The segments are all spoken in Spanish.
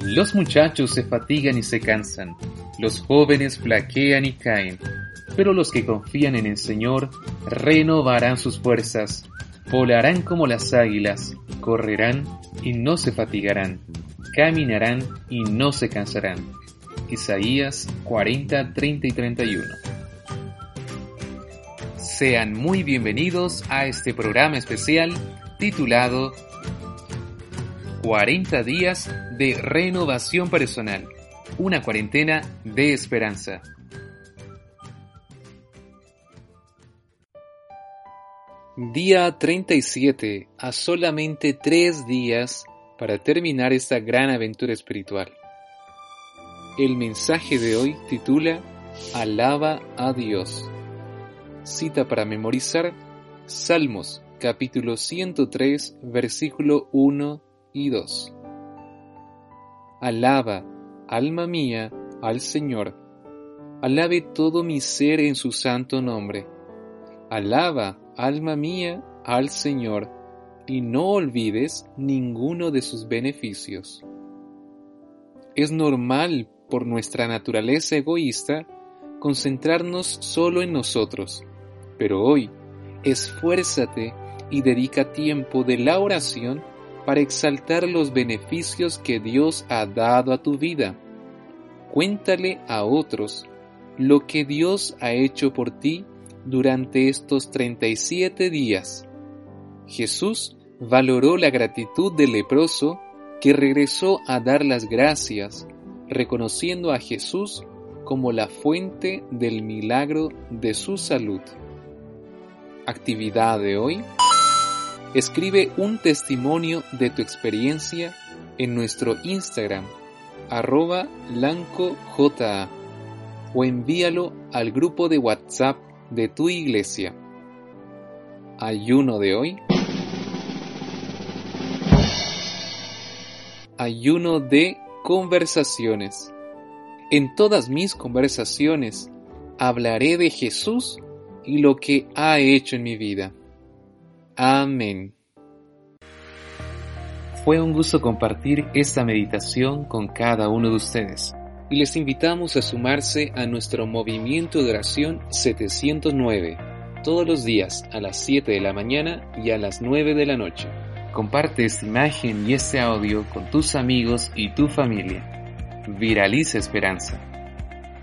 Los muchachos se fatigan y se cansan, los jóvenes flaquean y caen, pero los que confían en el Señor renovarán sus fuerzas, volarán como las águilas, correrán y no se fatigarán, caminarán y no se cansarán. Isaías 40, 30 y 31. Sean muy bienvenidos a este programa especial titulado 40 días de renovación personal, una cuarentena de esperanza. Día 37, a solamente tres días para terminar esta gran aventura espiritual. El mensaje de hoy titula Alaba a Dios. Cita para memorizar Salmos capítulo 103 versículo 1 y 2. Alaba, alma mía, al Señor. Alabe todo mi ser en su santo nombre. Alaba, alma mía, al Señor, y no olvides ninguno de sus beneficios. Es normal, por nuestra naturaleza egoísta, concentrarnos solo en nosotros, pero hoy, esfuérzate y dedica tiempo de la oración para exaltar los beneficios que Dios ha dado a tu vida. Cuéntale a otros lo que Dios ha hecho por ti durante estos 37 días. Jesús valoró la gratitud del leproso que regresó a dar las gracias, reconociendo a Jesús como la fuente del milagro de su salud. Actividad de hoy. Escribe un testimonio de tu experiencia en nuestro Instagram, arroba lancoja, o envíalo al grupo de WhatsApp de tu iglesia. Ayuno de hoy. Ayuno de conversaciones. En todas mis conversaciones hablaré de Jesús y lo que ha hecho en mi vida. Amén. Fue un gusto compartir esta meditación con cada uno de ustedes y les invitamos a sumarse a nuestro movimiento de oración 709 todos los días a las 7 de la mañana y a las 9 de la noche. Comparte esta imagen y este audio con tus amigos y tu familia. Viraliza esperanza.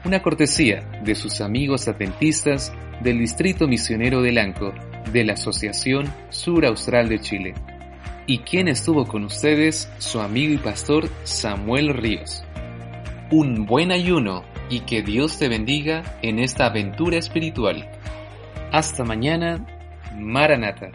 Una cortesía de sus amigos atentistas del Distrito Misionero de Lanco de la Asociación Sur Austral de Chile. Y quien estuvo con ustedes, su amigo y pastor Samuel Ríos. Un buen ayuno y que Dios te bendiga en esta aventura espiritual. Hasta mañana, Maranata.